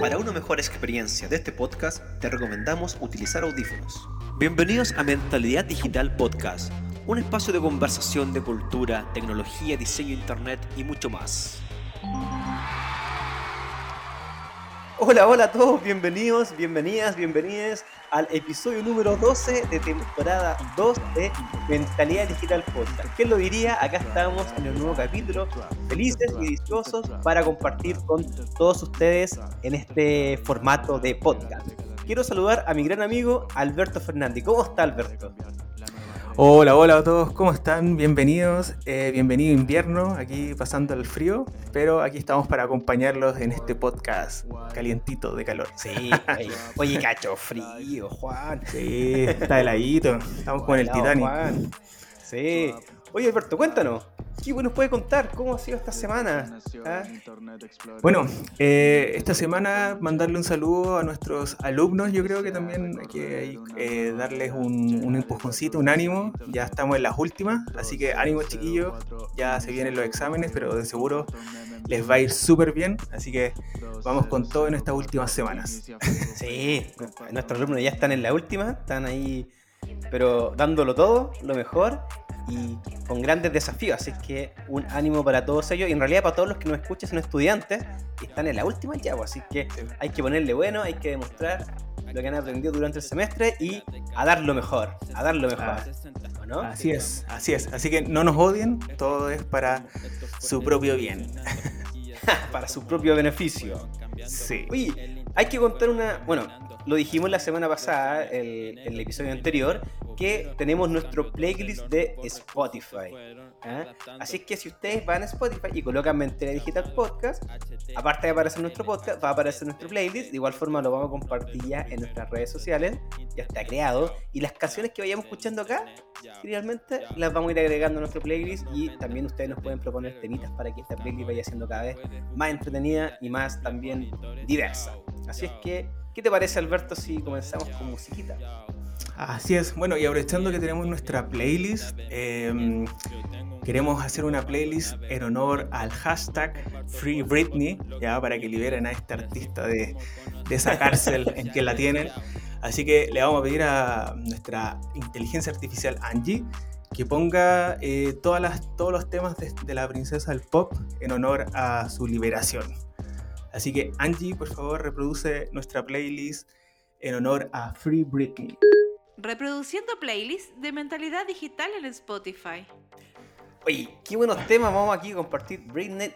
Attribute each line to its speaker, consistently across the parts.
Speaker 1: Para una mejor experiencia de este podcast, te recomendamos utilizar audífonos. Bienvenidos a Mentalidad Digital Podcast, un espacio de conversación de cultura, tecnología, diseño, internet y mucho más. Hola, hola a todos, bienvenidos, bienvenidas, bienvenidas al episodio número 12 de temporada 2 de Mentalidad Digital Podcast. ¿Quién lo diría? Acá estamos en el nuevo capítulo, felices y dichosos para compartir con todos ustedes en este formato de podcast. Quiero saludar a mi gran amigo Alberto Fernández. ¿Cómo está Alberto?
Speaker 2: Hola, hola a todos, ¿cómo están? Bienvenidos, eh, bienvenido invierno, aquí pasando el frío, pero aquí estamos para acompañarlos en este podcast calientito de calor.
Speaker 1: Sí, oye, cacho frío, Juan.
Speaker 2: Sí, está heladito, estamos con el Titanic.
Speaker 1: Sí, oye Alberto, cuéntanos, ¿Qué nos puede contar? ¿Cómo ha sido esta semana? ¿Ah?
Speaker 2: Bueno, eh, esta semana mandarle un saludo a nuestros alumnos. Yo creo que también hay que eh, darles un, un, empujoncito, un ánimo. Ya estamos en las últimas, así que ánimo chiquillos. Ya se vienen los exámenes, pero de seguro les va a ir súper bien. Así que vamos con todo en estas últimas semanas.
Speaker 1: Sí, nuestros alumnos ya están en la última, están ahí, pero dándolo todo, lo mejor y con grandes desafíos. Así que un ánimo para todos ellos y en realidad para todos los que nos escuchan son estudiantes y están en la última ya. Así que hay que ponerle bueno, hay que demostrar lo que han aprendido durante el semestre y a dar lo mejor, a dar lo mejor.
Speaker 2: Ah, así es, así es. Así que no nos odien, todo es para su propio bien.
Speaker 1: para su propio beneficio. Sí. Oye, hay que contar una. Bueno, lo dijimos la semana pasada, el, el episodio anterior, que tenemos nuestro playlist de Spotify. ¿ah? Así que si ustedes van a Spotify y colocan Mentira Digital Podcast, aparte de aparecer nuestro podcast, va a aparecer nuestro playlist. De igual forma lo vamos a compartir ya en nuestras redes sociales. Ya está creado. Y las canciones que vayamos escuchando acá, realmente las vamos a ir agregando a nuestro playlist. Y también ustedes nos pueden proponer temitas para que esta playlist vaya siendo cada vez más entretenida y más también diversa. Así es que, ¿qué te parece Alberto si comenzamos con musiquita?
Speaker 2: Así es, bueno, y aprovechando que tenemos nuestra playlist, em, queremos hacer una playlist en honor al hashtag Free Britney, ya para que liberen a esta artista de, esa cárcel en que la tienen. Así que le vamos a pedir a nuestra inteligencia artificial Angie que ponga eh, todas las, todos los temas de, de la princesa del pop en honor a su liberación. Así que Angie, por favor, reproduce nuestra playlist en honor a Free Britney.
Speaker 3: Reproduciendo playlists de mentalidad digital en Spotify.
Speaker 1: Oye, qué buenos temas vamos aquí a compartir Britney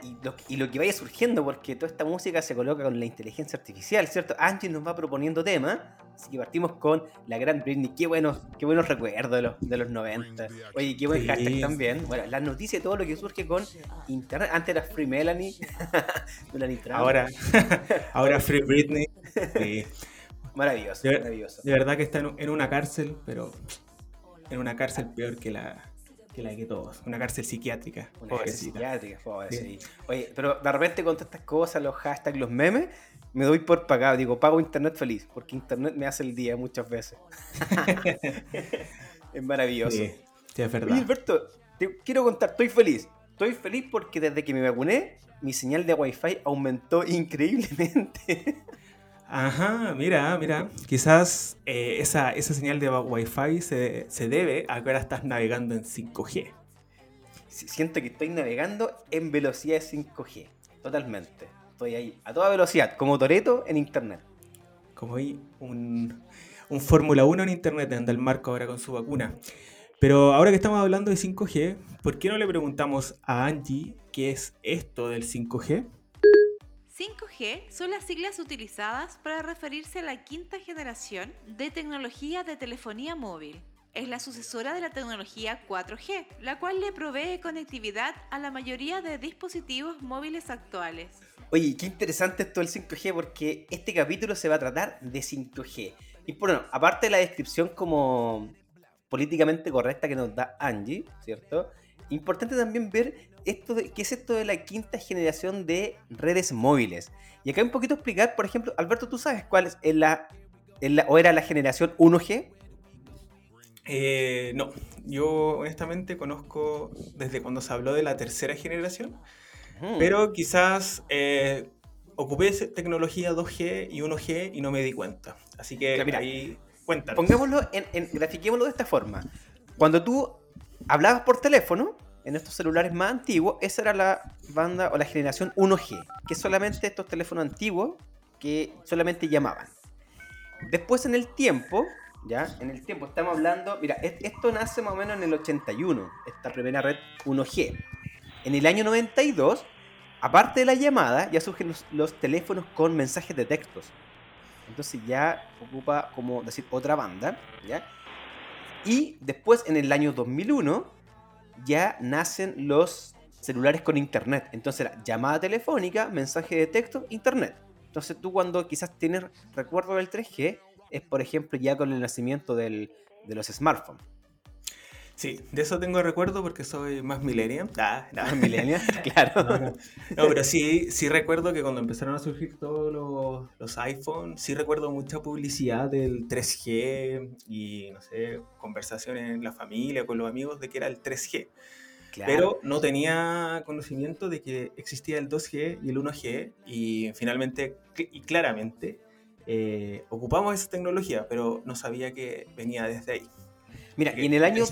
Speaker 1: y lo, que vaya surgiendo, porque toda esta música se coloca con la inteligencia artificial, ¿cierto? Angie nos va proponiendo temas, así que partimos con la gran Britney. Qué buenos, qué buenos recuerdos de los, de los 90. Oye, qué buen hashtag también. Bueno, las noticias y todo lo que surge con internet. Antes era Free Melanie,
Speaker 2: Melanie Ahora, ahora Free Britney.
Speaker 1: Sí. Maravilloso,
Speaker 2: de,
Speaker 1: maravilloso.
Speaker 2: De verdad que está en, una cárcel, pero en una cárcel peor que la que la que todos. Una cárcel psiquiátrica.
Speaker 1: Una cárcel psiquiátrica, pobre, Oye, pero de repente con todas estas cosas, los hashtags, los memes, me doy por pagado. Digo, pago internet feliz, porque internet me hace el día muchas veces. es maravilloso.
Speaker 2: Sí, es verdad.
Speaker 1: Oye, Alberto, te quiero contar, estoy feliz. Estoy feliz porque desde que me vacuné, mi señal de wifi aumentó increíblemente.
Speaker 2: Ajá, mira, mira. Quizás eh, esa, esa, señal de Wi-Fi se, se, debe a que ahora estás navegando en 5G.
Speaker 1: Siento que estoy navegando en velocidad de 5G. Totalmente. Estoy ahí a toda velocidad, como Toreto en internet.
Speaker 2: Como hay un, un Fórmula 1 en internet, anda el Marco ahora con su vacuna. Pero ahora que estamos hablando de 5G, ¿por qué no le preguntamos a Angie qué es esto del 5G?
Speaker 3: 5G son las siglas utilizadas para referirse a la quinta generación de tecnología de telefonía móvil. Es la sucesora de la tecnología 4G, la cual le provee conectividad a la mayoría de dispositivos móviles actuales.
Speaker 1: Oye, qué interesante esto del 5G porque este capítulo se va a tratar de 5G. Y bueno, aparte de la descripción como políticamente correcta que nos da Angie, ¿cierto? Importante también ver esto de, qué es esto de la quinta generación de redes móviles. Y acá un poquito explicar, por ejemplo, Alberto, ¿tú sabes cuál es la, o era la generación 1G?
Speaker 2: Eh, no, yo honestamente conozco desde cuando se habló de la tercera generación. Pero quizás eh, ocupé tecnología 2G y 1G y no me di cuenta. Así que ahí cuéntanos.
Speaker 1: Pongámoslo en, en, grafiquémoslo de esta forma. Cuando tú hablabas por teléfono, en estos celulares más antiguos, esa era la banda o la generación 1G, que solamente estos teléfonos antiguos que solamente llamaban. Después en el tiempo, ya, en el tiempo estamos hablando, mira, esto nace más o menos en el 81, esta primera red 1G. En el año 92, aparte de la llamada, ya surgen los, teléfonos con mensajes de textos. Entonces ya ocupa como decir otra banda, ¿ya? Y después en el año 2001 ya nacen los celulares con internet. Entonces llamada telefónica, mensaje de texto, internet. Entonces tú cuando quizás tienes recuerdo del 3G es por ejemplo ya con el nacimiento de los smartphones.
Speaker 2: Sí, de eso tengo recuerdo porque soy más millennial.
Speaker 1: Ah, no, millennial, claro.
Speaker 2: No, pero sí, sí recuerdo que cuando empezaron a surgir todos los, los iPhones, sí recuerdo mucha publicidad del 3G y, no sé, conversaciones en la familia, con los amigos de que era el 3G. Pero no tenía conocimiento de que existía el 2G y el 1G y finalmente y claramente eh, ocupamos esa tecnología, pero no sabía que venía desde ahí.
Speaker 1: Mira, y en el año.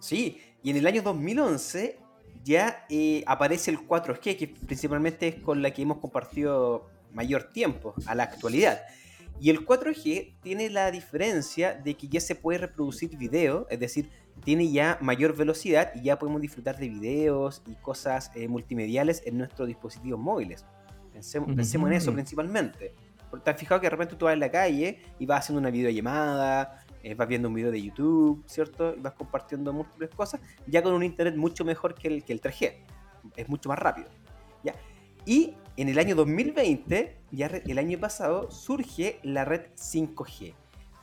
Speaker 1: Sí, y en el año 2011 ya eh, aparece el 4G, que principalmente es con la que hemos compartido mayor tiempo a la actualidad. Y el 4G tiene la diferencia de que ya se puede reproducir video, es decir, tiene ya mayor velocidad y ya podemos disfrutar de videos y cosas eh, multimediales en nuestros dispositivos móviles. Pensemos, pensemos en eso principalmente. Porque te has fijado que de repente tú vas en la calle y vas haciendo una videollamada, eh, vas viendo un video de YouTube, ¿cierto? Y vas compartiendo múltiples cosas, ya con un internet mucho mejor que el, que el 3G. Es mucho más rápido. ¿ya? Y en el año 2020, ya el año pasado, surge la red 5G.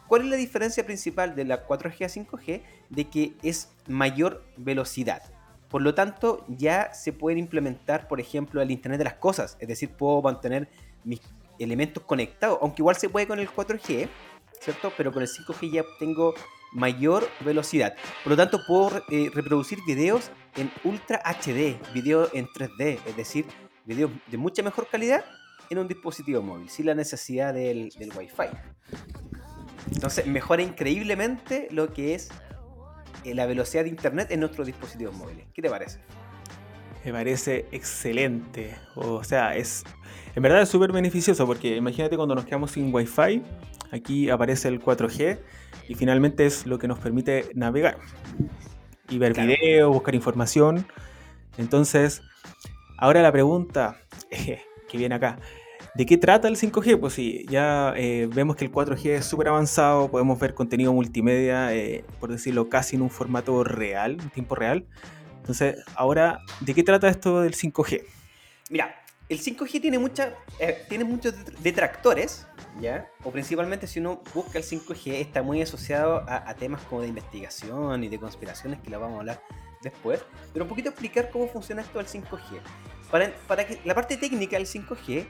Speaker 1: ¿Cuál es la diferencia principal de la 4G a 5G? De que es mayor velocidad. Por lo tanto, ya se puede implementar, por ejemplo, el Internet de las Cosas. Es decir, puedo mantener mis elementos conectados, aunque igual se puede con el 4G, ¿cierto? Pero con el 5G ya tengo mayor velocidad. Por lo tanto, puedo eh, reproducir videos en Ultra HD, video en 3D, es decir, videos de mucha mejor calidad en un dispositivo móvil, sin la necesidad del, del Wi-Fi. Entonces, mejora increíblemente lo que es eh, la velocidad de Internet en nuestros dispositivos móviles. ¿Qué te parece?
Speaker 2: Me parece excelente. O sea, es en verdad es súper beneficioso porque imagínate cuando nos quedamos sin Wi-Fi, aquí aparece el 4G y finalmente es lo que nos permite navegar y ver videos, buscar información. Entonces, ahora la pregunta que viene acá, ¿de qué trata el 5G? Pues sí, ya eh, vemos que el 4G es súper avanzado, podemos ver contenido multimedia, eh, por decirlo, casi en un formato real, en tiempo real. Entonces, ahora, ¿de qué trata esto del 5G?
Speaker 1: Mira, el 5G tiene, mucha, eh, tiene muchos detractores, ¿ya? O principalmente si uno busca el 5G, está muy asociado a, temas como de investigación y de conspiraciones, que la vamos a hablar después. Pero un poquito explicar cómo funciona esto del 5G. Para, para que la parte técnica del 5G,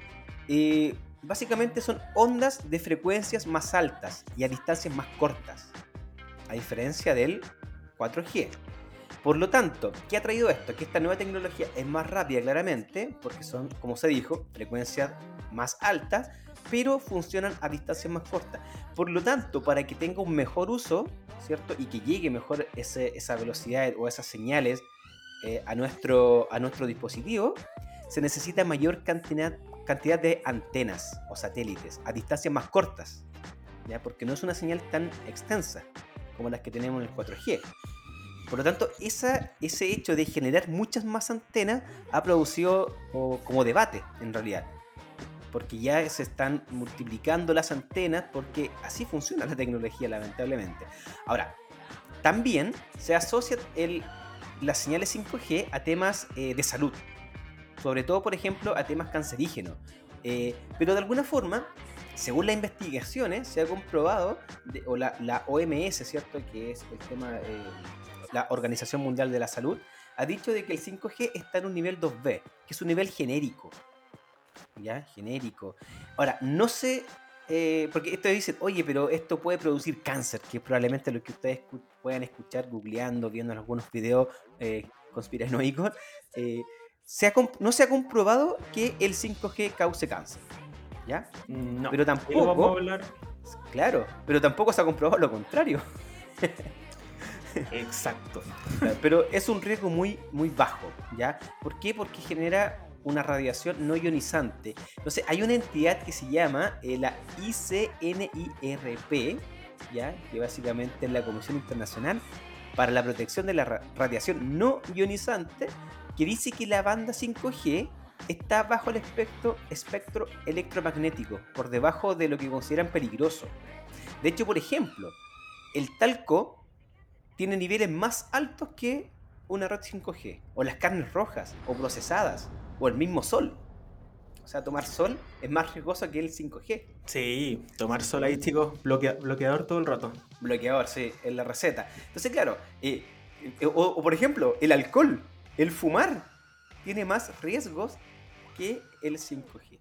Speaker 1: eh, básicamente son ondas de frecuencias más altas y a distancias más cortas. A diferencia del 4G. Por lo tanto, ¿qué ha traído esto? Que esta nueva tecnología es más rápida claramente, porque son, como se dijo, frecuencias más altas, pero funcionan a distancias más cortas. Por lo tanto, para que tenga un mejor uso, ¿cierto? Y que llegue mejor esa velocidad o esas señales eh, a, nuestro, a nuestro dispositivo, se necesita mayor cantidad, cantidad de antenas o satélites a distancias más cortas, ¿ya? Porque no es una señal tan extensa como las que tenemos en el 4G. Por lo tanto, esa, ese hecho de generar muchas más antenas ha producido como debate, en realidad. Porque ya se están multiplicando las antenas porque así funciona la tecnología, lamentablemente. Ahora, también se asocia el, las señales 5G a temas eh, de salud. Sobre todo, por ejemplo, a temas cancerígenos. Eh, pero de alguna forma, según las investigaciones, se ha comprobado, o la, la, OMS, ¿cierto? Que es el tema eh, la Organización Mundial de la Salud, ha dicho de que el 5G está en un nivel 2B, que es un nivel genérico. ¿Ya? Genérico. Ahora, no sé, eh, porque esto dicen, oye, pero esto puede producir cáncer, que es probablemente lo que ustedes puedan escuchar googleando, viendo algunos videos eh, conspiranoicos. Eh, no se ha comprobado que el 5G cause cáncer. ¿Ya?
Speaker 2: No.
Speaker 1: Pero tampoco. Claro, pero tampoco se ha comprobado lo contrario.
Speaker 2: Exacto.
Speaker 1: Pero es un riesgo muy, muy bajo, ¿ya? ¿Por qué? Porque genera una radiación no ionizante. Entonces, hay una entidad que se llama eh, la ICNIRP, ¿ya? Que básicamente es la Comisión Internacional para la Protección de la Radiación No Ionizante, que dice que la banda 5G está bajo el espectro, espectro electromagnético, por debajo de lo que consideran peligroso. De hecho, por ejemplo, el talco tiene niveles más altos que una red 5G, o las carnes rojas, o procesadas, o el mismo sol. O sea, tomar sol es más riesgoso que el 5G.
Speaker 2: Sí, tomar sol ahí, chicos, bloqueador todo el rato.
Speaker 1: Bloqueador, sí, en la receta. Entonces, claro, eh, eh, o, por ejemplo, el alcohol, el fumar, tiene más riesgos que el 5G.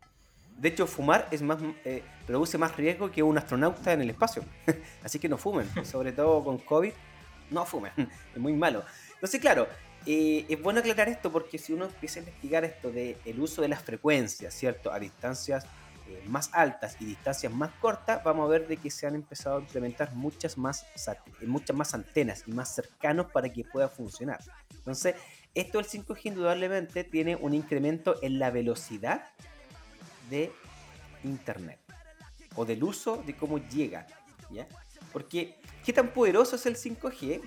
Speaker 1: De hecho, fumar es más, eh, produce más riesgo que un astronauta en el espacio. Así que no fumen, sobre todo con COVID, no fumen, es muy malo. Entonces, claro, eh, es bueno aclarar esto porque si uno empieza a investigar esto del el uso de las frecuencias, ¿cierto? A distancias eh, más altas y distancias más cortas, vamos a ver de que se han empezado a implementar muchas más, muchas más antenas y más cercanos para que pueda funcionar. Entonces, esto del 5G indudablemente tiene un incremento en la velocidad de Internet o del uso de cómo llega, ¿ya? Porque, ¿qué tan poderoso es el 5G?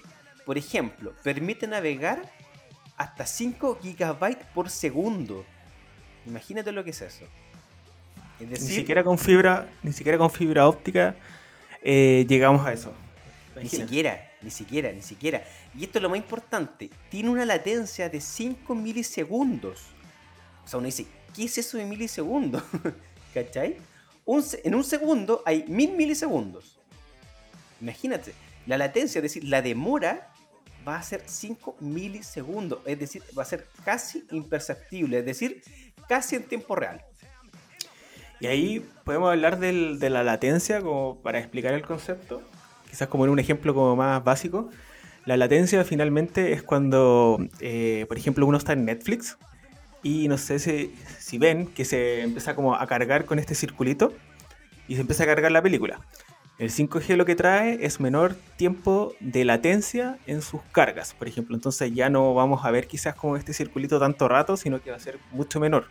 Speaker 1: Por ejemplo, permite navegar hasta 5 gigabytes por segundo. Imagínate lo que es eso.
Speaker 2: ni siquiera con fibra, ni siquiera con fibra óptica eh, llegamos a eso.
Speaker 1: Ni siquiera, ni siquiera, ni siquiera. Y esto es lo más importante. Tiene una latencia de 5 milisegundos. O sea, uno dice, ¿qué es eso de milisegundos? ¿Cachai? en un segundo hay mil milisegundos. Imagínate, la latencia, es decir, la demora va a ser 5 milisegundos. Es decir, va a ser casi imperceptible. Es decir, casi en tiempo real.
Speaker 2: Y ahí podemos hablar de la latencia como para explicar el concepto. Quizás como en un ejemplo como más básico. La latencia finalmente es cuando, eh, por ejemplo, uno está en Netflix y no sé si, si ven que se empieza como a cargar con este circulito y se empieza a cargar la película. El 5G lo que trae es menor tiempo de latencia en sus cargas, por ejemplo. Entonces ya no vamos a ver quizás como este circulito tanto rato, sino que va a ser mucho menor.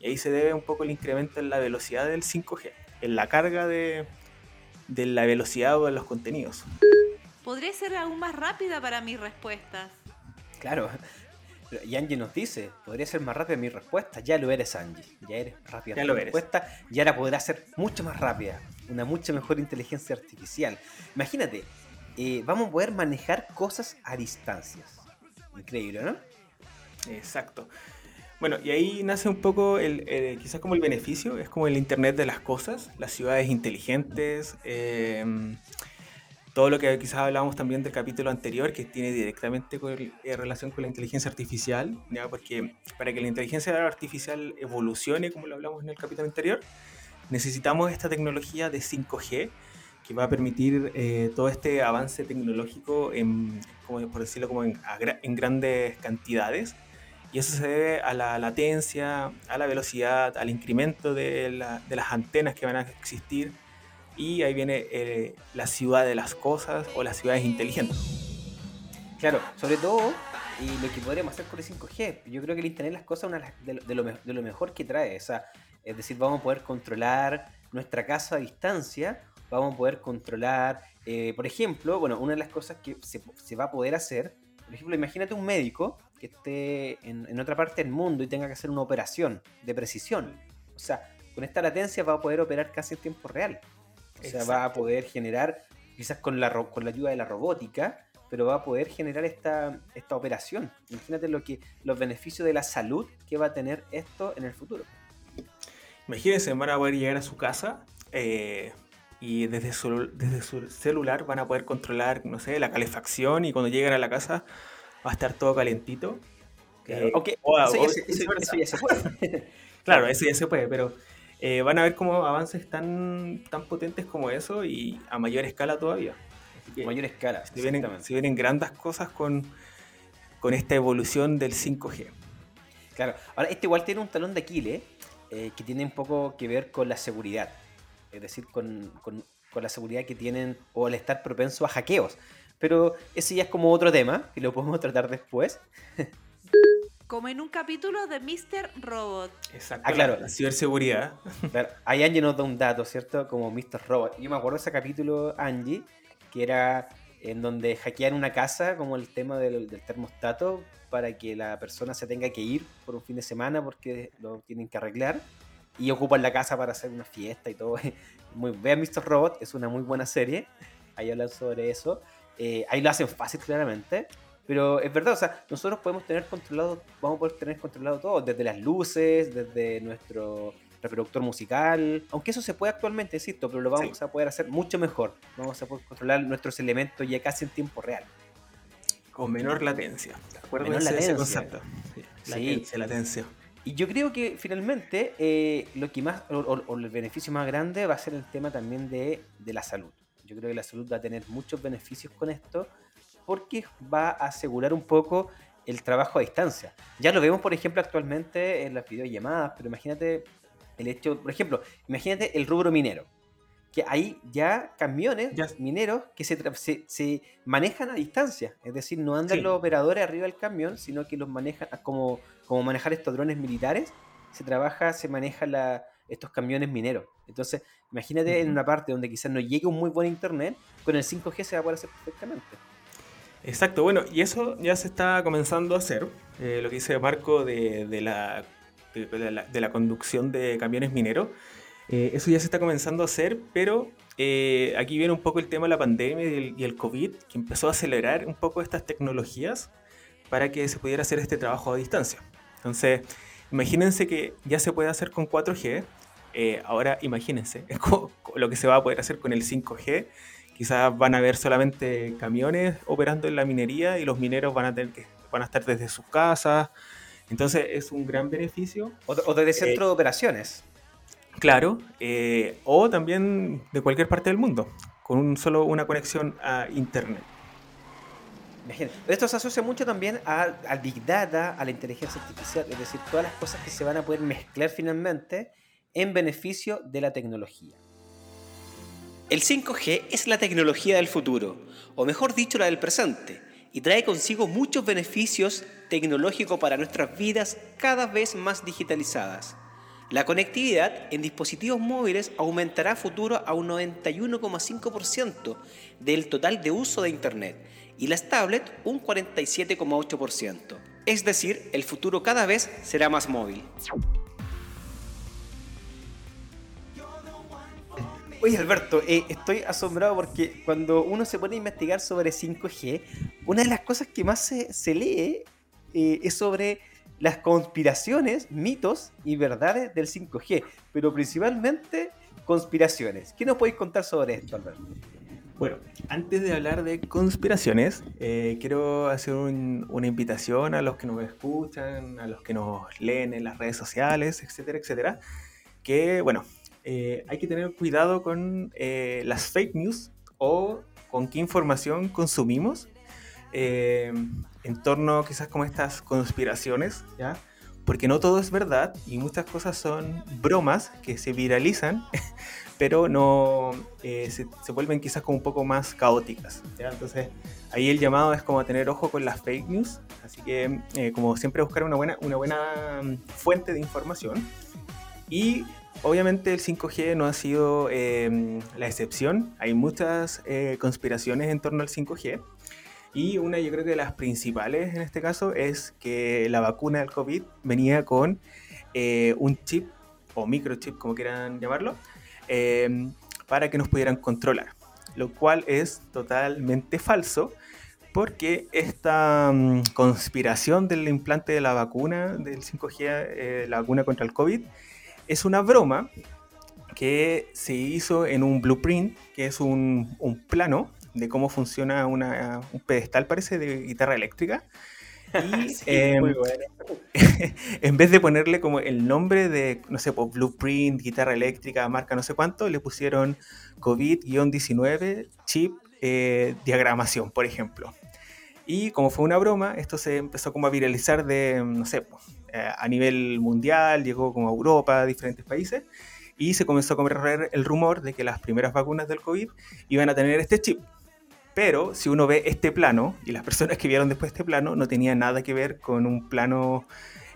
Speaker 2: Y ahí se debe un poco el incremento en la velocidad del 5G, en la carga de, de la velocidad o de los contenidos.
Speaker 3: Podría ser aún más rápida para mis respuestas.
Speaker 1: Claro. Y Angie nos dice, podría ser más rápida mi respuesta. Ya lo eres, Angie. Ya eres rápida
Speaker 2: ya lo respuesta.
Speaker 1: Y ahora podrá ser mucho más rápida. Una mucha mejor inteligencia artificial. Imagínate, eh, vamos a poder manejar cosas a distancias. Increíble, ¿no?
Speaker 2: Exacto. Bueno, y ahí nace un poco el, quizás como el beneficio, es como el Internet de las cosas, las ciudades inteligentes, eh, todo lo que quizás hablábamos también del capítulo anterior, que tiene directamente eh, relación con la inteligencia artificial, porque para que la inteligencia artificial evolucione, como lo hablamos en el capítulo anterior, necesitamos esta tecnología de 5G que va a permitir eh, todo este avance tecnológico, en, como por decirlo, como en, en grandes cantidades. Y eso se debe a la latencia, a la velocidad, al incremento de, la, de las antenas que van a existir y ahí viene eh, la ciudad de las cosas o las ciudades inteligentes.
Speaker 1: Claro, sobre todo y lo que podríamos hacer con el 5G. Yo creo que el Internet de las cosas es de, de, lo, de lo mejor que trae. O sea, es decir, vamos a poder controlar nuestra casa a distancia, vamos a poder controlar, eh, por ejemplo, bueno, una de las cosas que se, se, va a poder hacer, por ejemplo, imagínate un médico que esté en, en otra parte del mundo y tenga que hacer una operación de precisión. O sea, con esta latencia va a poder operar casi en tiempo real. O sea, va a poder generar, quizás con la, con la ayuda de la robótica, pero va a poder generar esta, esta operación. Imagínate lo que, los beneficios de la salud que va a tener esto en el futuro.
Speaker 2: Imagínense, van a poder llegar a su casa eh, y desde su, desde su celular van a poder controlar, no sé, la calefacción y cuando lleguen a la casa va a estar todo calentito.
Speaker 1: Claro. Eso, ya se puede.
Speaker 2: claro, eso ya se puede, pero eh, van a ver como avances tan, tan potentes como eso y a mayor escala todavía.
Speaker 1: A mayor escala.
Speaker 2: Se vienen, se vienen grandes cosas con, con esta evolución del 5G.
Speaker 1: Claro, ahora este igual tiene un talón de Aquiles eh, que tiene un poco que ver con la seguridad, es decir, con, con, con la seguridad que tienen o al estar propenso a hackeos. Pero ese ya es como otro tema, que lo podemos tratar después.
Speaker 3: Como en un capítulo de Mr. Robot.
Speaker 2: Exacto.
Speaker 1: Ah, claro.
Speaker 2: La ciberseguridad.
Speaker 1: Claro, ahí Angie nos da un dato, ¿cierto? Como Mr. Robot. Yo me acuerdo de ese capítulo, Angie, que era en donde hackean una casa, como el tema del, del termostato, para que la persona se tenga que ir por un fin de semana porque lo tienen que arreglar. Y ocupan la casa para hacer una fiesta y todo. Muy, vean Mr. Robot, es una muy buena serie. Ahí hablan sobre eso. Eh, ahí lo hacen fácil, claramente. Pero es verdad, o sea, nosotros podemos tener controlado, vamos a poder tener controlado todo, desde las luces, desde nuestro reproductor musical, aunque eso se puede actualmente, insisto, pero lo vamos
Speaker 2: Sí.
Speaker 1: a poder hacer mucho mejor. Vamos a poder controlar nuestros elementos ya casi en tiempo real.
Speaker 2: Con menor latencia. Acuérdense
Speaker 1: Menor
Speaker 2: de ese
Speaker 1: latencia.
Speaker 2: concepto. Sí.
Speaker 1: Sí.
Speaker 2: Latencia, latencia.
Speaker 1: Y yo creo que finalmente eh, lo que más, o, o- o el beneficio más grande va a ser el tema también de, de la salud. Yo creo que la salud va a tener muchos beneficios con esto porque va a asegurar un poco el trabajo a distancia. Ya lo vemos, por ejemplo, actualmente en las videollamadas, pero imagínate el hecho, por ejemplo, imagínate el rubro minero, que hay ya camiones mineros que se, se, se manejan a distancia, es decir, no andan
Speaker 2: Sí.
Speaker 1: los operadores arriba del camión, sino que los manejan como, como manejar estos drones militares, se trabaja, se manejan la- estos camiones mineros. Entonces, imagínate en una parte donde quizás no llegue un muy buen internet, con el 5G se va a poder hacer perfectamente.
Speaker 2: Exacto, bueno, y eso ya se está comenzando a hacer. eh, lo que dice Marco de, de la, de, de la, de la conducción de camiones mineros. eh, eso ya se está comenzando a hacer, pero eh, aquí viene un poco el tema de la pandemia y el, y el COVID, que empezó a acelerar un poco estas tecnologías para que se pudiera hacer este trabajo a distancia. Entonces, imagínense que ya se puede hacer con 4G. eh, ahora imagínense lo que se va a poder hacer con el 5G. Quizás van a haber solamente camiones operando en la minería y los mineros van a tener que van a estar desde sus casas. Entonces es un gran beneficio,
Speaker 1: O, o desde centro de operaciones.
Speaker 2: claro, eh, o también de cualquier parte del mundo, con un solo una conexión a internet.
Speaker 1: Imagínate. Esto se asocia mucho también a- al Big Data, a la inteligencia artificial, es decir, todas las cosas que se van a poder mezclar finalmente en beneficio de la tecnología. El 5G es la tecnología del futuro, o mejor dicho, la del presente, y trae consigo muchos beneficios tecnológicos para nuestras vidas cada vez más digitalizadas. La conectividad en dispositivos móviles aumentará a futuro a un 91,5% del total de uso de Internet y las tablets un 47,8%. Es decir, el futuro cada vez será más móvil. Oye Alberto, eh, estoy asombrado porque cuando uno se pone a investigar sobre 5G, una de las cosas que más se, lee eh, es sobre las conspiraciones, mitos y verdades del 5G, pero principalmente conspiraciones. ¿Qué nos podéis contar sobre esto, Alberto?
Speaker 2: Bueno, antes de hablar de conspiraciones, eh, quiero hacer un- una invitación a los que nos escuchan, a los que nos leen en las redes sociales, etcétera, etcétera, que, bueno, eh, hay que tener cuidado con eh, las fake news o con qué información consumimos eh, en torno quizás como estas conspiraciones, ¿ya? Porque no todo es verdad y muchas cosas son bromas que se viralizan pero no eh, se, se vuelven quizás como un poco más caóticas. ¿ya? Entonces ahí el llamado es como tener ojo con las fake news, así que eh, como siempre buscar una buena, una buena mm, fuente de información. Y obviamente el 5G no ha sido eh, la excepción, hay muchas eh, conspiraciones en torno al 5G. Y una yo creo que de las principales en este caso es que la vacuna del COVID venía con eh, un chip o microchip, como quieran llamarlo, eh, para que nos pudieran controlar, lo cual es totalmente falso porque esta mm, conspiración del implante de la vacuna del 5G, eh, la vacuna contra el COVID, es una broma que se hizo en un blueprint, que es un, un plano de cómo funciona una- un pedestal, parece, de guitarra eléctrica. Y
Speaker 1: Sí,
Speaker 2: em,
Speaker 1: muy bueno.
Speaker 2: en vez de ponerle como el nombre de, no sé, pues Blueprint, guitarra eléctrica, marca no sé cuánto, le pusieron COVID-19, chip, eh, diagramación, por ejemplo. Y como fue una broma, esto se empezó como a viralizar de, no sé, eh, a nivel mundial, llegó como a Europa, a diferentes países, y se comenzó a correr el rumor de que las primeras vacunas del COVID iban a tener este chip. Pero si uno ve este plano, y las personas que vieron después este plano, no tenía nada que ver con un plano,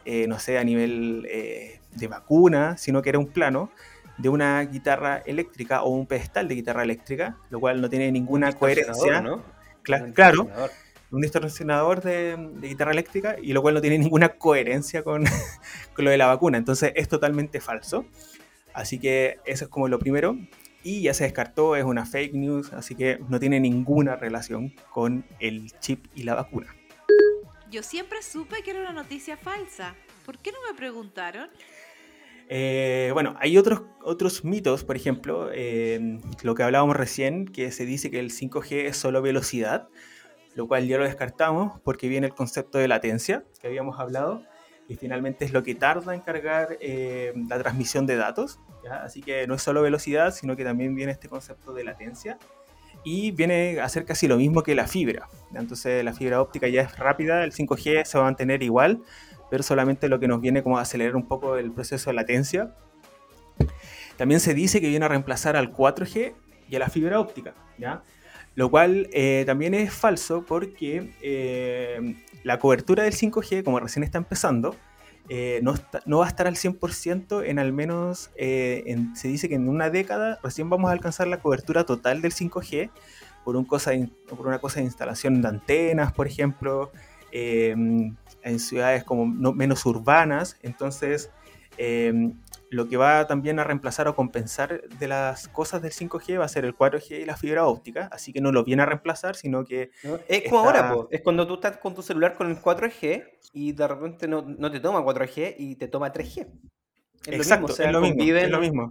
Speaker 2: eh, no sé, a nivel eh, de vacuna, sino que era un plano de una guitarra eléctrica o un pedestal de guitarra eléctrica, lo cual no tiene ninguna coherencia. ¿no? claro, un distorsionador de, guitarra eléctrica y lo cual no tiene ninguna coherencia con, con, lo de la vacuna. Entonces es totalmente falso. Así que eso es como lo primero. Y ya se descartó, es una fake news, así que no tiene ninguna relación con el chip y la vacuna.
Speaker 3: Yo siempre supe que era una noticia falsa. ¿Por qué no me preguntaron?
Speaker 2: Eh, bueno, hay otros, otros mitos, por ejemplo, eh, lo que hablábamos recién, que se dice que el 5G es solo velocidad, lo cual ya lo descartamos porque viene el concepto de latencia que habíamos hablado, y finalmente es lo que tarda en cargar eh, la transmisión de datos. Así que no es solo velocidad, sino que también viene este concepto de latencia. Y viene a ser casi lo mismo que la fibra. Entonces la fibra óptica ya es rápida, el 5G se va a mantener igual, pero solamente lo que nos viene como acelerar un poco el proceso de latencia. También se dice que viene a reemplazar al 4G y a la fibra óptica, ¿ya? Lo cual eh, también es falso porque eh, la cobertura del 5G, como recién está empezando, eh, no, no, va a estar al 100% en al menos, se dice que en una década recién vamos a alcanzar la cobertura total del 5G por, un cosa por una cosa de instalación de antenas, por ejemplo, en ciudades como menos urbanas, entonces lo que va también a reemplazar o compensar de las cosas del 5G va a ser el 4G y la fibra óptica, así que no lo viene a reemplazar, sino que...
Speaker 1: Es como ahora, es cuando tú estás con tu celular con el 4G y de repente no, te toma 4G y te toma 3G.
Speaker 2: Es Exacto, lo mismo, es lo mismo.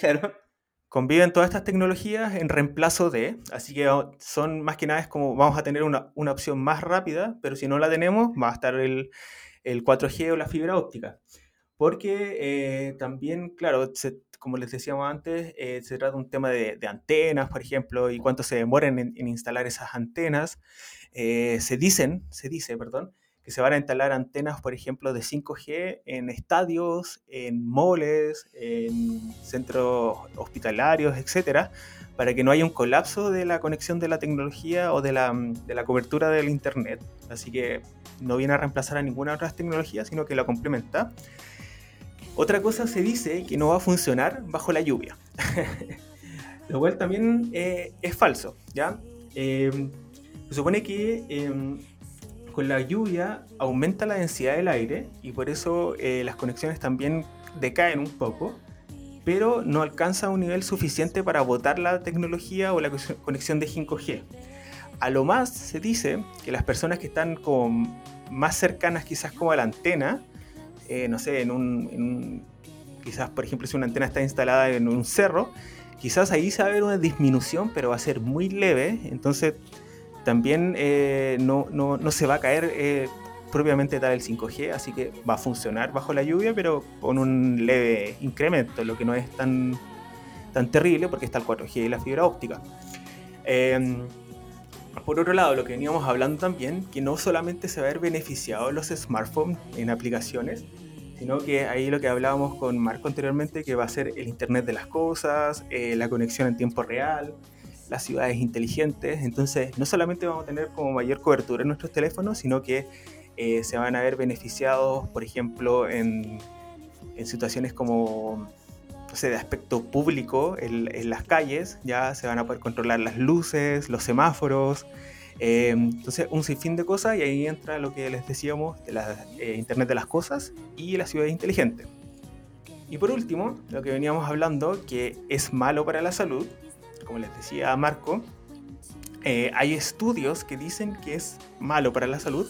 Speaker 2: claro conviven todas estas tecnologías en reemplazo de, así que son más que nada es como vamos a tener una, opción más rápida, pero si no la tenemos va a estar el, 4G o la fibra óptica. Porque eh, también, claro, como les decíamos antes, eh, se trata de un tema de, antenas, por ejemplo, y cuánto se demoran en, instalar esas antenas. Eh, se dicen, se dice, perdón, que se van a instalar antenas, por ejemplo, de 5G en estadios, en moles, en centros hospitalarios, etcétera, para que no haya un colapso de la conexión de la tecnología o de la, de la cobertura del Internet. Así que no viene a reemplazar a ninguna otra tecnología, sino que la complementa. Otra cosa se dice que no va a funcionar bajo la lluvia, lo cual también eh, es falso. ¿ya? Eh, se supone que em, con la lluvia aumenta la densidad del aire y por eso eh, las conexiones también decaen un poco, pero no alcanza un nivel suficiente para botar la tecnología o la conexión de 5G. A lo más se dice que las personas que están más cercanas quizás como a la antena, eh, no sé, en un, quizás por ejemplo si una antena está instalada en un cerro, quizás ahí se va a ver una disminución, pero va a ser muy leve, entonces también eh, no, se va a caer eh, propiamente tal el 5G, así que va a funcionar bajo la lluvia, pero con un leve incremento, lo que no es tan, tan terrible porque está el 4G y la fibra óptica. Em, por otro lado, lo que veníamos hablando también, que no solamente se va a ver beneficiado los smartphones en aplicaciones, sino que ahí lo que hablábamos con Marco anteriormente, que va a ser el Internet de las Cosas, eh, la conexión en tiempo real, las ciudades inteligentes. Entonces, no solamente vamos a tener como mayor cobertura en nuestros teléfonos, sino que eh, se van a ver beneficiados, por ejemplo, en, en situaciones como de aspecto público en, en, las calles, ya se van a poder controlar las luces, los semáforos. Eh, entonces, un sinfín de cosas y ahí entra lo que les decíamos de la eh, Internet de las Cosas y las ciudades inteligentes. Y por último, lo que veníamos hablando, que es malo para la salud, como les decía Marco, eh, hay estudios que dicen que es malo para la salud,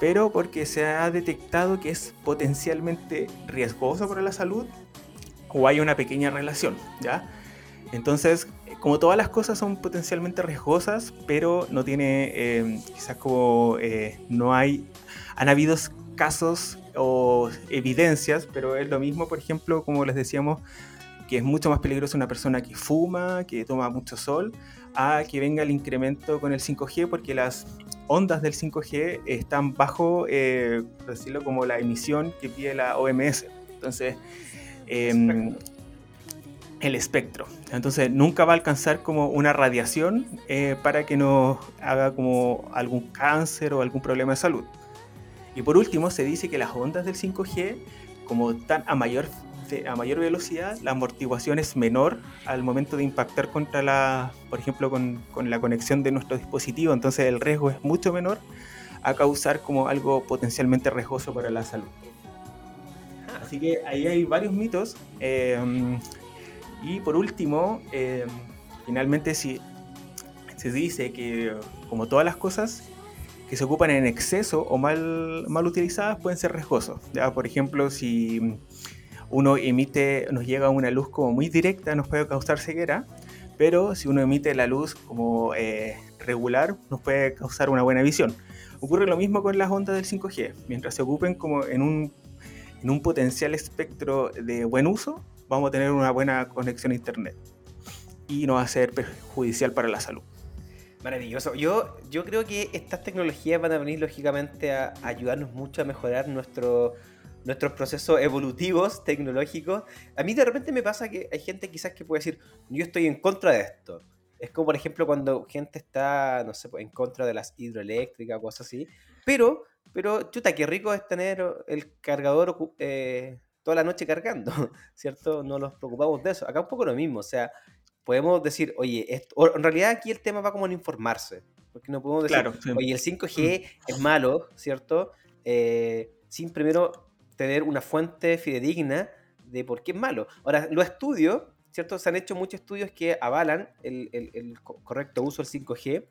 Speaker 2: pero porque se ha detectado que es potencialmente riesgoso para la salud o hay una pequeña relación, ¿ya? Entonces, como todas las cosas son potencialmente riesgosas, pero no tiene, eh, quizás como eh, no hay, han habido casos o evidencias, pero es lo mismo, por ejemplo, como les decíamos, que es mucho más peligroso una persona que fuma, que toma mucho sol, a que venga el incremento con el 5G, porque las ondas del 5G están bajo, eh, decirlo, como la emisión que pide la OMS. Entonces, em, el espectro. Entonces, nunca va a alcanzar como una radiación eh, para que nos haga como algún cáncer o algún problema de salud. Y por último, se dice que las ondas del 5G, como están a mayor a mayor velocidad, la amortiguación es menor al momento de impactar contra la, por ejemplo, con, con la conexión de nuestro dispositivo, entonces el riesgo es mucho menor a causar como algo potencialmente riesgoso para la salud. Así que ahí hay varios mitos. Eh, y por último, eh, finalmente si se dice que como todas las cosas que se ocupan en exceso o mal, mal utilizadas pueden ser riesgosos. ¿ya? Por ejemplo, si uno emite, nos llega una luz como muy directa, nos puede causar ceguera, pero si uno emite la luz como eh, regular, nos puede causar una buena visión. Ocurre lo mismo con las ondas del 5G, mientras se ocupen como en un, en un potencial espectro de buen uso, vamos a tener una buena conexión a internet y no va a ser perjudicial para la salud.
Speaker 1: Maravilloso. Yo, yo creo que estas tecnologías van a venir lógicamente a ayudarnos mucho a mejorar nuestro, nuestros procesos evolutivos, tecnológicos. A mí de repente me pasa que hay gente quizás que puede decir, yo estoy en contra de esto. Es como por ejemplo cuando gente está, no sé, en contra de las hidroeléctricas cosas así. Pero, pero, chuta, qué rico es tener el cargador eh, toda la noche cargando, ¿cierto? No nos preocupamos de eso. Acá un poco lo mismo, o sea, podemos decir, oye, esto, en realidad aquí el tema va como en informarse, porque no podemos decir, oye, el 5G mm. es malo, ¿cierto? Eh, sin primero tener una fuente fidedigna de por qué es malo. Ahora, los estudios, ¿cierto? Se han hecho muchos estudios que avalan el, el, correcto uso del 5G,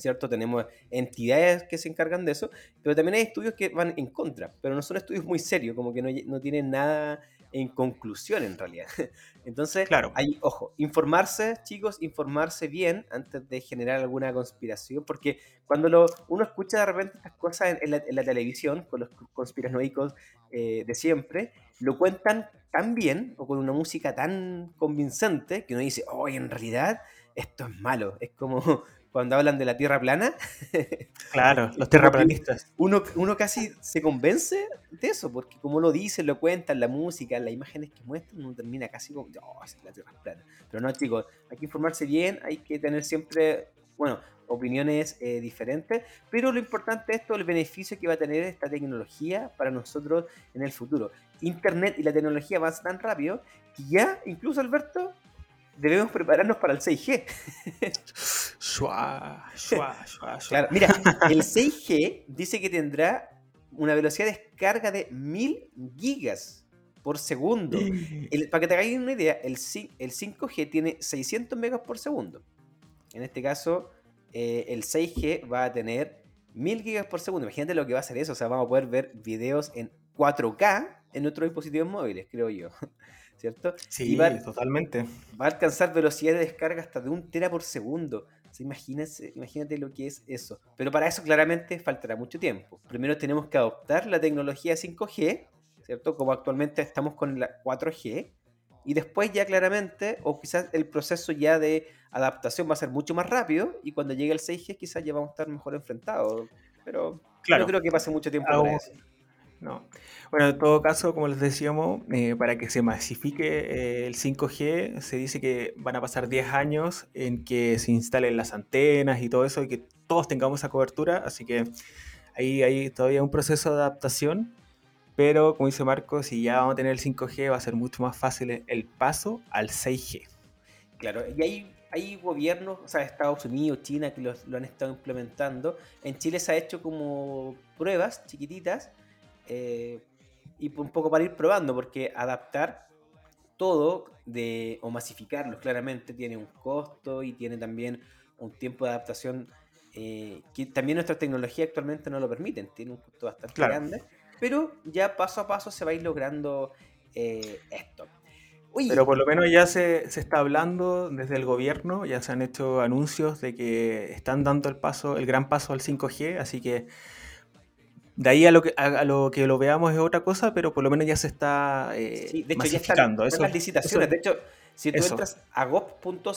Speaker 1: ¿cierto? Tenemos entidades que se encargan de eso, pero también hay estudios que van en contra, pero no son estudios muy serios, como que no, no tienen nada en conclusión en realidad. Entonces, claro. hay, ojo, informarse, chicos, informarse bien antes de generar alguna conspiración, porque cuando lo, uno escucha de repente estas cosas en, la, televisión, con los conspiranoicos eh, de siempre, lo cuentan tan bien o con una música tan convincente que uno dice, oh, en realidad esto es malo. Es como cuando hablan de la Tierra plana.
Speaker 2: Claro, los terraplanistas.
Speaker 1: Uno, uno casi se convence de eso, porque como lo dicen, lo cuentan, la música, las imágenes que muestran, uno termina casi como, oh, es la Tierra plana. Pero no, chicos, hay que informarse bien, hay que tener siempre, bueno, opiniones eh, diferentes, pero lo importante es todo el beneficio que va a tener esta tecnología para nosotros en el futuro. Internet y la tecnología avanzan tan rápido que ya, incluso Alberto, debemos prepararnos para el 6G. claro, mira, el 6G dice que tendrá una velocidad de descarga de 1000 gigas por segundo. para que te hagáis una idea, el, el 5G tiene 600 megas por segundo. En este caso, eh, el 6G va a tener 1000 gigas por segundo. Imagínate lo que va a hacer eso. O sea, vamos a poder ver videos en 4K en nuestros dispositivos móviles, creo yo. ¿Cierto?
Speaker 2: Sí, totalmente.
Speaker 1: Va a alcanzar velocidad de descarga hasta de un tera por segundo. imagínate, imagínate lo que es eso. Pero para eso claramente faltará mucho tiempo. Primero tenemos que adoptar la tecnología 5G, ¿cierto? Como actualmente estamos con la 4G. Y después ya claramente, o quizás el proceso ya de adaptación va a ser mucho más rápido y cuando llegue el 6G quizás ya vamos a estar mejor enfrentados. Pero claro. no creo que pase mucho tiempo para eso.
Speaker 2: No. Bueno, en todo caso, como les decíamos, eh, para que se masifique el 5G, se dice que van a pasar 10 años en que se instalen las antenas y todo eso y que todos tengamos esa cobertura, así que ahí hay todavía un proceso de adaptación, pero como dice Marco, si ya vamos a tener el 5G va a ser mucho más fácil el paso al 6G.
Speaker 1: Claro, y hay, hay gobiernos, o sea, Estados Unidos, China, que lo han estado implementando. En Chile se ha hecho como pruebas chiquititas eh, y un poco para ir probando, porque adaptar todo de, o masificarlo claramente tiene un costo y tiene también un tiempo de adaptación eh, que también nuestra tecnología actualmente no lo permiten, tiene un costo bastante grande, pero ya paso a paso se va a ir logrando eh, esto.
Speaker 2: Pero por lo menos ya se, se, está hablando desde el gobierno, ya se han hecho anuncios de que están dando el paso, el gran paso al 5G, así que De ahí a lo que a, lo que lo veamos es otra cosa, pero por lo menos ya se está eh,
Speaker 1: sí, de hecho, ya están, las licitaciones. de hecho, si tú entras a gov.cl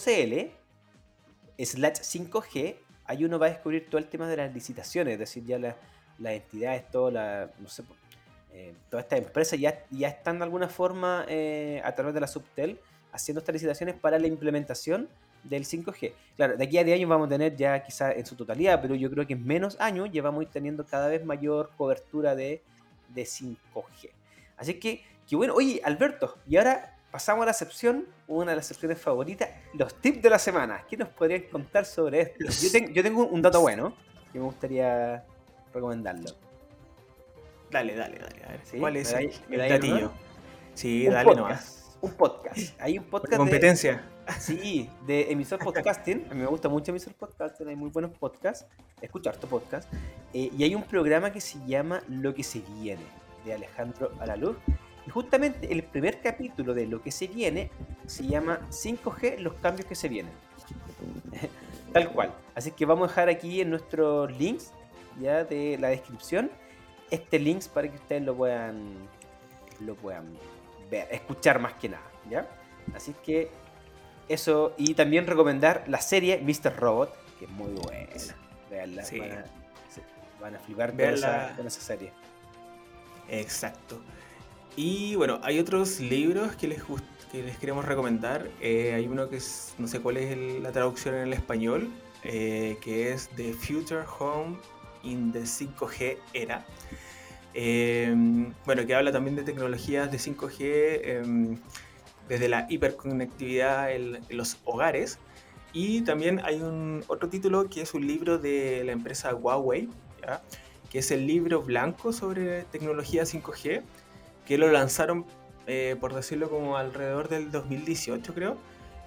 Speaker 1: slash 5G, ahí uno va a descubrir todo el tema de las licitaciones, es decir, ya las, entidades, todo la, no sé, eh, todas estas empresas ya, ya están de alguna forma eh, a través de la Subtel haciendo estas licitaciones para la implementación del 5G. Claro, de aquí a 10 años vamos a tener ya quizá en su totalidad, pero yo creo que en menos años ya vamos a ir teniendo cada vez mayor cobertura de, de 5G. Así que, que bueno, oye, Alberto, y ahora pasamos a la sección, una de las secciones favoritas, los tips de la semana. ¿Qué nos podrías contar sobre esto? Yo, tengo un dato bueno que me gustaría recomendarlo.
Speaker 2: Dale, dale, dale. A ver,
Speaker 1: ¿Cuál es el,
Speaker 2: datillo?
Speaker 1: Sí, dale nomás. Un podcast. Hay un podcast. De
Speaker 2: competencia.
Speaker 1: Sí, de emisor podcasting. A mí me gusta mucho emisor podcasting, hay muy buenos podcasts. Escuchar tu podcast. Eh, y hay un programa que se llama Lo que se viene, de Alejandro Alaluz. Y justamente el primer capítulo de Lo que se viene se llama 5G, los cambios que se vienen. Tal cual. Así que vamos a dejar aquí en nuestros links ya de la descripción este link para que ustedes lo puedan lo puedan ver, escuchar más que nada, ¿ya? Así que eso, y también recomendar la serie Mr. Robot, que es muy buena. Veanla, van, a, flipar con esa, serie.
Speaker 2: Exacto. Y bueno, hay otros libros que les, que les queremos recomendar. Eh, hay uno que es, no sé cuál es la traducción en el español, eh, que es The Future Home in the 5G Era. Eh, bueno, que habla también de tecnologías de 5G desde la hiperconectividad en, los hogares. Y también hay un otro título que es un libro de la empresa Huawei, que es el libro blanco sobre tecnología 5G, que lo lanzaron, eh, por decirlo como alrededor del 2018 creo,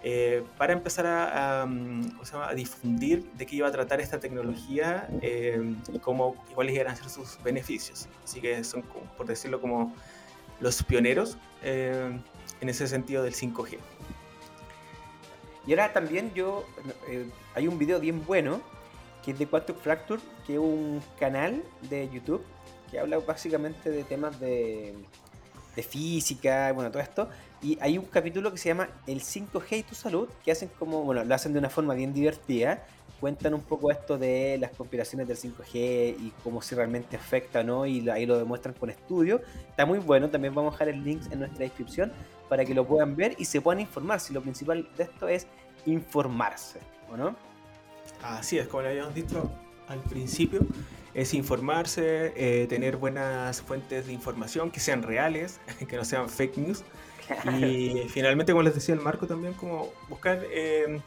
Speaker 2: eh, para empezar a, a, difundir de qué iba a tratar esta tecnología eh, y cómo, cuáles iban a ser sus beneficios. Así que son, por decirlo como los pioneros en ese sentido del 5G.
Speaker 1: Y ahora también yo, eh, hay un video bien bueno, que es de Quantum Fracture, que es un canal de YouTube que habla básicamente de temas de, de física, bueno, todo esto. Y hay un capítulo que se llama El 5G y tu salud, que hacen como, bueno, lo hacen de una forma bien divertida. Cuentan un poco esto de las conspiraciones del 5G y cómo si realmente afecta no, y ahí lo demuestran con estudios. Está muy bueno, también vamos a dejar el link en nuestra descripción para que lo puedan ver y se puedan informar. Si lo principal de esto es informarse, ¿o no?
Speaker 2: Así es, como lo habíamos dicho al principio, es informarse, eh, tener buenas fuentes de información que sean reales, que no sean fake news. Y finalmente, como les decía el Marco, también como buscar eh,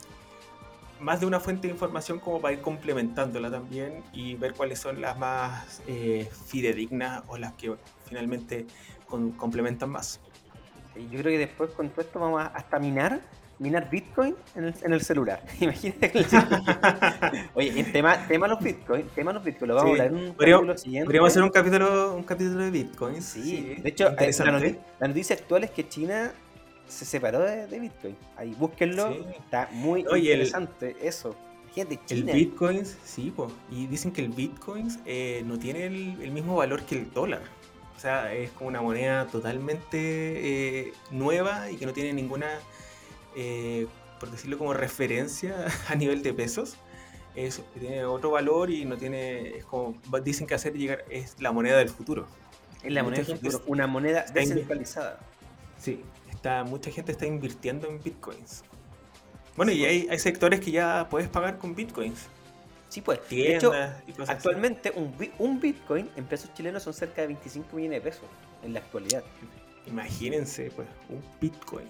Speaker 2: más de una fuente de información como para ir complementándola también y ver cuáles son las más eh, fidedignas o las que finalmente complementan más.
Speaker 1: Yo creo que después con todo esto vamos a hasta minar, minar Bitcoin en el, en el celular. Imagínate que el Oye, el tema, tema los Bitcoin, tema los Bitcoin, lo vamos a hablar en un
Speaker 2: capítulo siguiente. Podríamos hacer un capítulo, un capítulo de Bitcoin.
Speaker 1: Sí, de hecho, eh, la noticia, actual es que China se separó de, Bitcoin. Ahí búsquenlo, está muy interesante eso.
Speaker 2: Gente, China. El Bitcoin, sí, pues. Y dicen que el Bitcoin eh, no tiene el mismo valor que el dólar. O sea, es como una moneda totalmente eh, nueva y que no tiene ninguna, eh, por decirlo como referencia a nivel de pesos. Es, tiene otro valor y no tiene, es como dicen que hacer llegar es la moneda del futuro.
Speaker 1: Es la moneda del futuro, una moneda descentralizada.
Speaker 2: Sí, está, mucha gente está invirtiendo en bitcoins. Bueno, y hay, hay sectores que ya puedes pagar con bitcoins.
Speaker 1: Sí, pues. de hecho, actualmente un, un, Bitcoin en pesos chilenos son cerca de 25 millones de pesos en la actualidad.
Speaker 2: Imagínense, pues, un Bitcoin.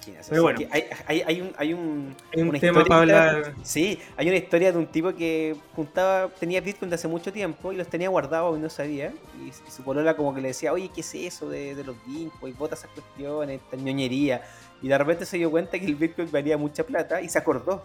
Speaker 1: Imagínense. Pero bueno, hay, hay, hay, un, hay un,
Speaker 2: un tema para hablar.
Speaker 1: Sí, hay una historia de un tipo que juntaba, tenía Bitcoin de hace mucho tiempo y los tenía guardados y no sabía. Y, su polola como que le decía, oye, ¿qué es eso de, de los Bitcoin? Bota esas cuestiones, esta ñoñería. Y de repente se dio cuenta que el Bitcoin valía mucha plata y se acordó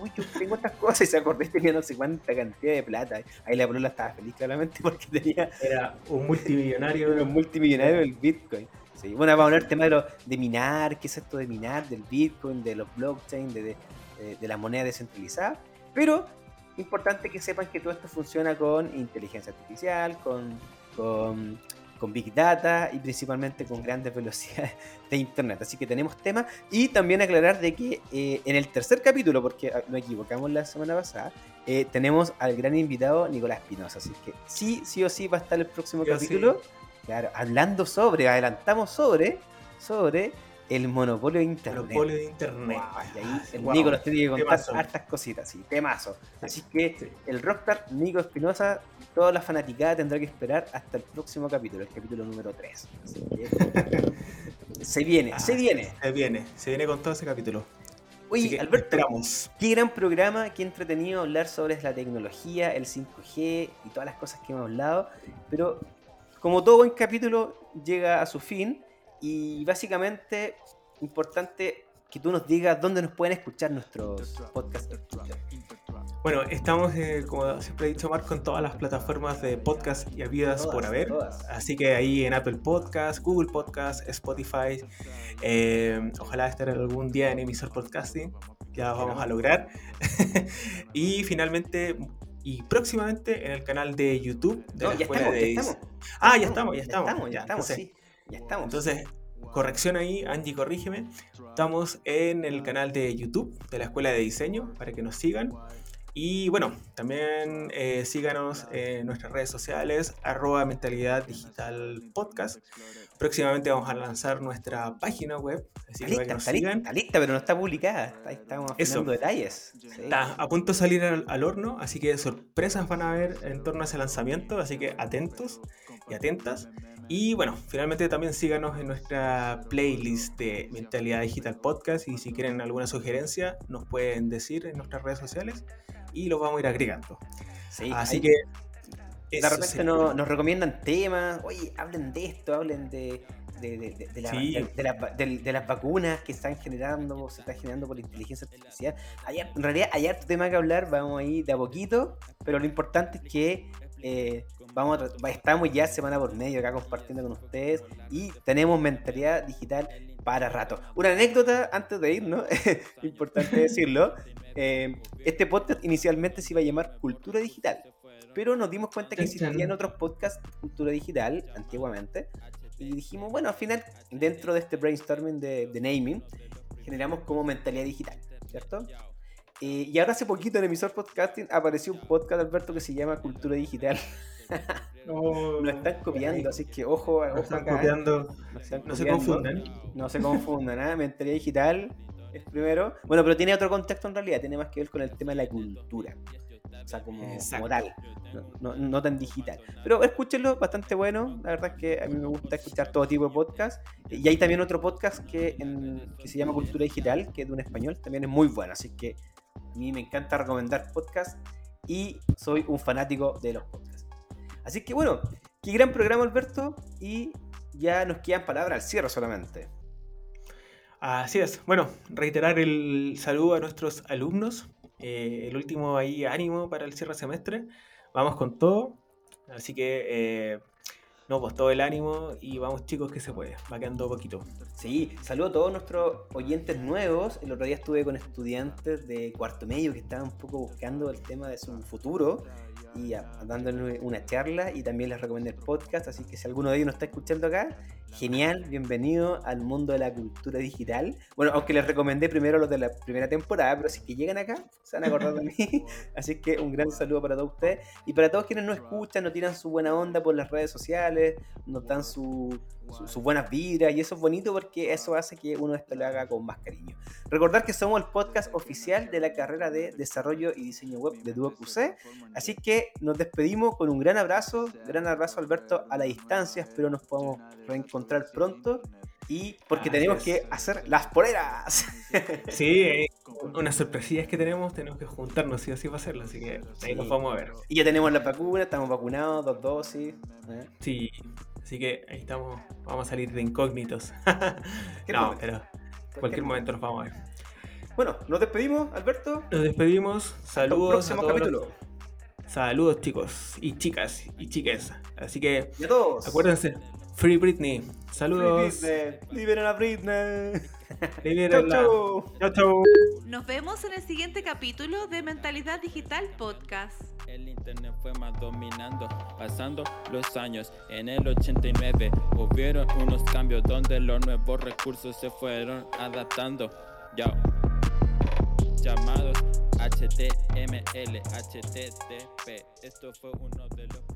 Speaker 1: uy, yo tengo estas cosas y se acordé tenía no sé cuánta cantidad de plata. Ahí la polola estaba feliz claramente porque tenía...
Speaker 2: Era un multimillonario.
Speaker 1: un multimillonario del Bitcoin. Sí, bueno, vamos a hablar del tema de, lo, de minar, qué es esto de minar, del Bitcoin, de los blockchain, de, de, de las monedas descentralizadas. Pero importante que sepan que todo esto funciona con inteligencia artificial, con, con, Big Data y principalmente con grandes velocidades de Internet. Así que tenemos temas. Y también aclarar de que eh, en el tercer capítulo, porque ah, nos equivocamos la semana pasada, eh, tenemos al gran invitado Nicolás Pinoza. Así que sí, sí o sí va a estar el próximo capítulo. Claro, hablando sobre, adelantamos sobre, sobre el monopolio de Internet.
Speaker 2: Monopolio de Internet.
Speaker 1: y ahí ah, el Nico nos tiene que contar hartas cositas, sí, temazo. Así que el rockstar Nico Espinosa, toda la fanaticada tendrá que esperar hasta el próximo capítulo, el capítulo número 3. se viene, se ah, viene.
Speaker 2: Se viene, se viene con todo ese capítulo.
Speaker 1: Oye, Alberto, qué gran programa, qué entretenido hablar sobre la tecnología, el 5G y todas las cosas que hemos hablado. Pero como todo buen capítulo llega a su fin, y básicamente, importante que tú nos digas dónde nos pueden escuchar nuestros podcasts.
Speaker 2: Bueno, estamos, eh, como siempre he dicho Marco, en todas las plataformas de podcast y habidas por haber. Así que ahí en Apple Podcast, Google Podcast, Spotify. Eh, ojalá estar algún día en emisor podcasting. Ya vamos a lograr. y finalmente, y próximamente en el canal de YouTube de la Escuela de Ah, ya estamos, ya estamos. Ya estamos, ya, sí. Ya estamos. Entonces, corrección ahí, Angie, corrígeme. Estamos en el canal de YouTube de la Escuela de Diseño para que nos sigan. Y bueno, también eh, síganos en nuestras redes sociales, arroba mentalidad digital podcast. Próximamente vamos a lanzar nuestra página web,
Speaker 1: así que está, Lista, lista, pero no está publicada. estamos haciendo detalles.
Speaker 2: Está a punto de salir al, horno, así que sorpresas van a haber en torno a ese lanzamiento, así que atentos y atentas. Y bueno, finalmente también síganos en nuestra playlist de Mentalidad Digital Podcast y si quieren alguna sugerencia nos pueden decir en nuestras redes sociales y los vamos a ir agregando. Así que...
Speaker 1: De repente nos, recomiendan temas, oye, hablen de esto, hablen de, de, las vacunas que están generando, se están generando por la inteligencia artificial. en realidad hay harto tema que hablar, vamos ahí de a poquito, pero lo importante es que eh, vamos estamos ya semana por medio acá compartiendo con ustedes y tenemos mentalidad digital para rato. Una anécdota antes de ir, ¿no? Importante decirlo. Eh, este podcast inicialmente se iba a llamar Cultura Digital, pero nos dimos cuenta que existían otros podcasts Cultura Digital antiguamente y dijimos, bueno, al final, dentro de este brainstorming de, de naming, generamos como mentalidad digital, ¿cierto? Y ahora hace poquito en emisor podcasting apareció un podcast, Alberto, que se llama Cultura Digital. No, lo están copiando, así que ojo, ojo
Speaker 2: están acá. Copiando. No, se confundan.
Speaker 1: No se confundan, ¿eh? Mentalidad digital es primero. Bueno, pero tiene otro contexto en realidad, tiene más que ver con el tema de la cultura. O sea, como moral, no, tan digital. Pero escúchenlo, bastante bueno. La verdad es que a mí me gusta escuchar todo tipo de podcast. Y hay también otro podcast que, que se llama Cultura Digital, que es de un español, también es muy bueno. Así que a mí me encanta recomendar podcasts y soy un fanático de los podcasts. Así que bueno, qué gran programa Alberto y ya nos quedan palabras al cierre solamente.
Speaker 2: Así es. Bueno, reiterar el saludo a nuestros alumnos. Eh, el último ahí ánimo para el cierre semestre. Vamos con todo. Así que eh, no, pues todo el ánimo y vamos chicos que se puede, va quedando poquito.
Speaker 1: Sí, saludo a todos nuestros oyentes nuevos. El otro día estuve con estudiantes de cuarto medio que estaban un poco buscando el tema de su futuro y dándoles una charla y también les recomendé el podcast, así que si alguno de ellos nos está escuchando acá, genial, bienvenido al mundo de la cultura digital. Bueno, aunque les recomendé primero los de la primera temporada, pero si que llegan acá, se van a acordar de mí. Así que un gran saludo para todos ustedes. Y para todos quienes nos escuchan, nos tiran su buena onda por las redes sociales, nos dan su, sus buenas vibras y eso es bonito porque eso hace que uno esto lo haga con más cariño. Recordar que somos el podcast oficial de la carrera de desarrollo y diseño web de DuoQC, así que nos despedimos con un gran abrazo, gran abrazo Alberto a la distancia, espero nos podamos reencontrar pronto y porque tenemos que hacer las poleras.
Speaker 2: Sí, eh, unas sorpresillas que tenemos, tenemos que juntarnos sí o sí para hacerlo, así que ahí nos vamos a ver.
Speaker 1: Y ya tenemos la vacuna, estamos vacunados, dos dosis.
Speaker 2: ¿eh? Sí, Así que ahí estamos, vamos a salir de incógnitos. no, pero en cualquier momento nos vamos a ver.
Speaker 1: Bueno, nos despedimos, Alberto.
Speaker 2: Nos despedimos. Saludos. a todos Saludos, chicos y chicas y chiques. Así que,
Speaker 1: todos.
Speaker 2: acuérdense, Free Britney. Saludos.
Speaker 1: Free Britney. Liberen a Britney.
Speaker 2: chau, chau.
Speaker 3: Nos vemos en el siguiente capítulo de Mentalidad Digital Podcast.
Speaker 4: El internet fue más dominando, pasando los años. En el 89 hubieron unos cambios donde los nuevos recursos se fueron adaptando. Ya. Llamados HTML, HTTP. Esto fue uno de los